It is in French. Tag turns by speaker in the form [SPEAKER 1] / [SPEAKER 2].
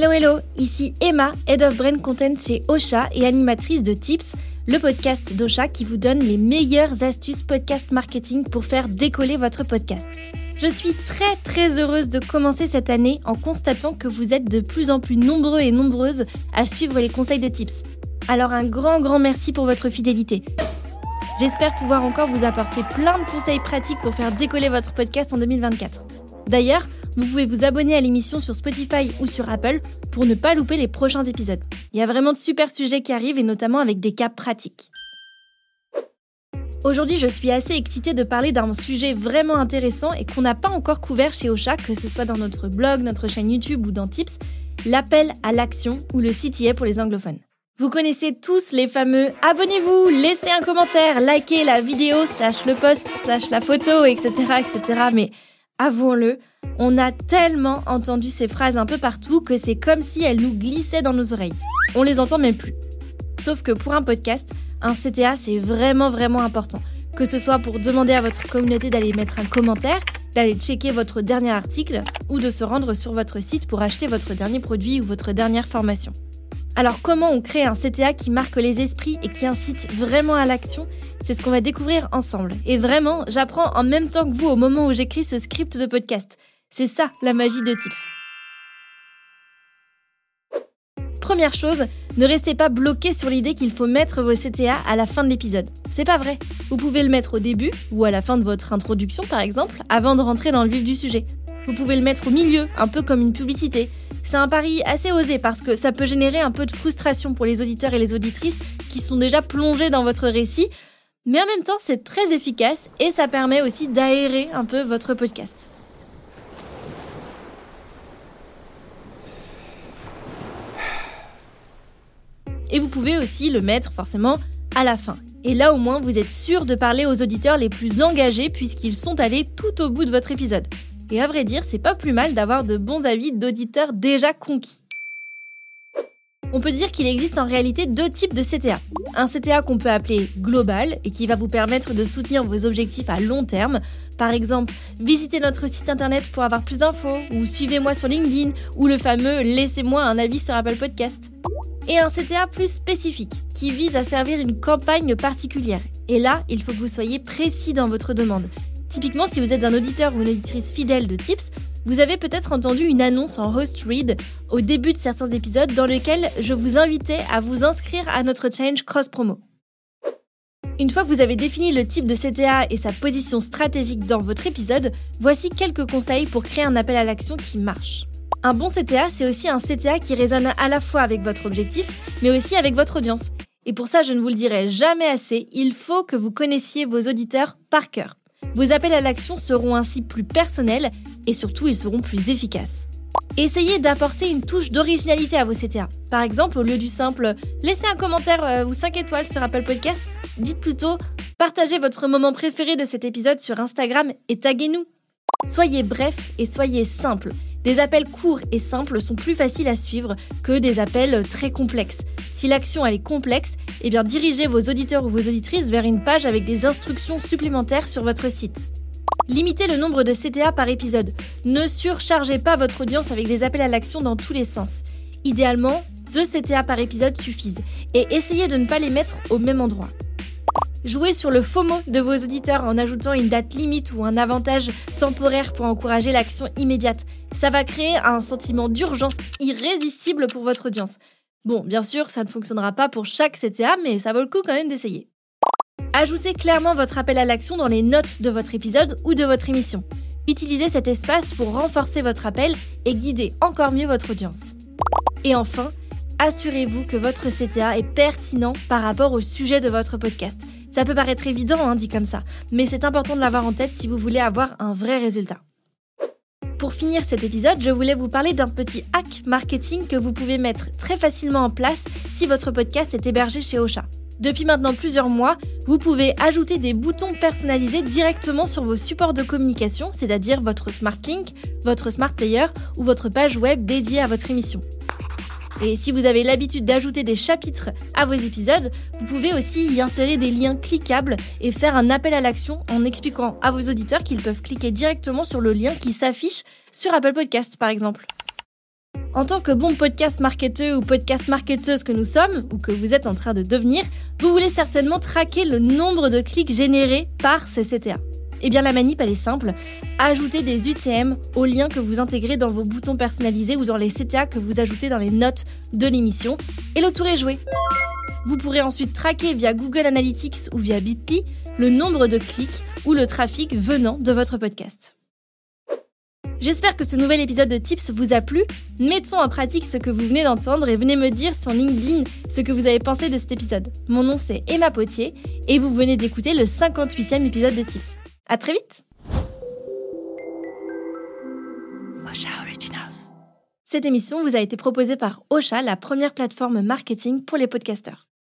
[SPEAKER 1] Hello hello, ici Emma, Head of Brain Content chez Ocha et animatrice de Tips, le podcast d'Ocha qui vous donne les meilleures astuces podcast marketing pour faire décoller votre podcast. Je suis très très heureuse de commencer cette année en constatant que vous êtes de plus en plus nombreux et nombreuses à suivre les conseils de Tips. Alors un grand grand merci pour votre fidélité. J'espère pouvoir encore vous apporter plein de conseils pratiques pour faire décoller votre podcast en 2024. D'ailleurs, vous pouvez vous abonner à l'émission sur Spotify ou sur Apple pour ne pas louper les prochains épisodes. Il y a vraiment de super sujets qui arrivent et notamment avec des cas pratiques. Aujourd'hui, je suis assez excitée de parler d'un sujet vraiment intéressant et qu'on n'a pas encore couvert chez Ocha, que ce soit dans notre blog, notre chaîne YouTube ou dans Tips, l'appel à l'action ou le CTA pour les anglophones. Vous connaissez tous les fameux abonnez-vous, laissez un commentaire, likez la vidéo, slash le post, slash la photo, etc., etc. Mais avouons-le, on a tellement entendu ces phrases un peu partout que c'est comme si elles nous glissaient dans nos oreilles. On les entend même plus. Sauf que pour un podcast, un CTA c'est vraiment vraiment important. Que ce soit pour demander à votre communauté d'aller mettre un commentaire, d'aller checker votre dernier article ou de se rendre sur votre site pour acheter votre dernier produit ou votre dernière formation. Alors comment on crée un CTA qui marque les esprits et qui incite vraiment à l'action? C'est ce qu'on va découvrir ensemble. Et vraiment, j'apprends en même temps que vous au moment où j'écris ce script de podcast. C'est ça la magie de Tips. Première chose, ne restez pas bloqué sur l'idée qu'il faut mettre vos CTA à la fin de l'épisode. C'est pas vrai. Vous pouvez le mettre au début ou à la fin de votre introduction par exemple, avant de rentrer dans le vif du sujet. Vous pouvez le mettre au milieu, un peu comme une publicité. C'est un pari assez osé parce que ça peut générer un peu de frustration pour les auditeurs et les auditrices qui sont déjà plongés dans votre récit, mais en même temps c'est très efficace et ça permet aussi d'aérer un peu votre podcast. Et vous pouvez aussi le mettre forcément à la fin. Et là au moins vous êtes sûr de parler aux auditeurs les plus engagés puisqu'ils sont allés tout au bout de votre épisode. Et à vrai dire, c'est pas plus mal d'avoir de bons avis d'auditeurs déjà conquis. On peut dire qu'il existe en réalité deux types de CTA. Un CTA qu'on peut appeler global et qui va vous permettre de soutenir vos objectifs à long terme. Par exemple, visitez notre site internet pour avoir plus d'infos, ou suivez-moi sur LinkedIn, ou le fameux laissez-moi un avis sur Apple Podcast. Et un CTA plus spécifique, qui vise à servir une campagne particulière. Et là, il faut que vous soyez précis dans votre demande. Typiquement, si vous êtes un auditeur ou une auditrice fidèle de Tips, vous avez peut-être entendu une annonce en host read au début de certains épisodes dans lequel je vous invitais à vous inscrire à notre challenge cross promo. Une fois que vous avez défini le type de CTA et sa position stratégique dans votre épisode, voici quelques conseils pour créer un appel à l'action qui marche. Un bon CTA, c'est aussi un CTA qui résonne à la fois avec votre objectif, mais aussi avec votre audience. Et pour ça, je ne vous le dirai jamais assez, il faut que vous connaissiez vos auditeurs par cœur. Vos appels à l'action seront ainsi plus personnels et surtout ils seront plus efficaces. Essayez d'apporter une touche d'originalité à vos CTA. Par exemple, au lieu du simple laissez un commentaire euh, ou 5 étoiles sur Apple Podcast, dites plutôt partagez votre moment préféré de cet épisode sur Instagram et taguez-nous. Soyez bref et soyez simple. Des appels courts et simples sont plus faciles à suivre que des appels très complexes. Si l'action est complexe, eh dirigez vos auditeurs ou vos auditrices vers une page avec des instructions supplémentaires sur votre site. Limitez le nombre de CTA par épisode. Ne surchargez pas votre audience avec des appels à l'action dans tous les sens. Idéalement, deux CTA par épisode suffisent et essayez de ne pas les mettre au même endroit. Jouez sur le FOMO de vos auditeurs en ajoutant une date limite ou un avantage temporaire pour encourager l'action immédiate. Ça va créer un sentiment d'urgence irrésistible pour votre audience. Bon, bien sûr, ça ne fonctionnera pas pour chaque CTA, mais ça vaut le coup quand même d'essayer. Ajoutez clairement votre appel à l'action dans les notes de votre épisode ou de votre émission. Utilisez cet espace pour renforcer votre appel et guider encore mieux votre audience. Et enfin, assurez-vous que votre CTA est pertinent par rapport au sujet de votre podcast. Ça peut paraître évident, hein, dit comme ça, mais c'est important de l'avoir en tête si vous voulez avoir un vrai résultat. Pour finir cet épisode, je voulais vous parler d'un petit hack marketing que vous pouvez mettre très facilement en place si votre podcast est hébergé chez Ocha. Depuis maintenant plusieurs mois, vous pouvez ajouter des boutons personnalisés directement sur vos supports de communication, c'est-à-dire votre Smart Link, votre Smart Player ou votre page web dédiée à votre émission. Et si vous avez l'habitude d'ajouter des chapitres à vos épisodes, vous pouvez aussi y insérer des liens cliquables et faire un appel à l'action en expliquant à vos auditeurs qu'ils peuvent cliquer directement sur le lien qui s'affiche sur Apple Podcast par exemple. En tant que bon podcast marketeur ou podcast marketeuse que nous sommes, ou que vous êtes en train de devenir, vous voulez certainement traquer le nombre de clics générés par ces CTA. Eh bien la manip elle est simple, ajoutez des UTM aux liens que vous intégrez dans vos boutons personnalisés ou dans les CTA que vous ajoutez dans les notes de l'émission, et le tour est joué. Vous pourrez ensuite traquer via Google Analytics ou via Bitly le nombre de clics ou le trafic venant de votre podcast. J'espère que ce nouvel épisode de Tips vous a plu. Mettons en pratique ce que vous venez d'entendre et venez me dire sur LinkedIn ce que vous avez pensé de cet épisode. Mon nom c'est Emma Potier et vous venez d'écouter le 58e épisode de Tips. À très vite Cette émission vous a été proposée par Ocha, la première plateforme marketing pour les podcasteurs.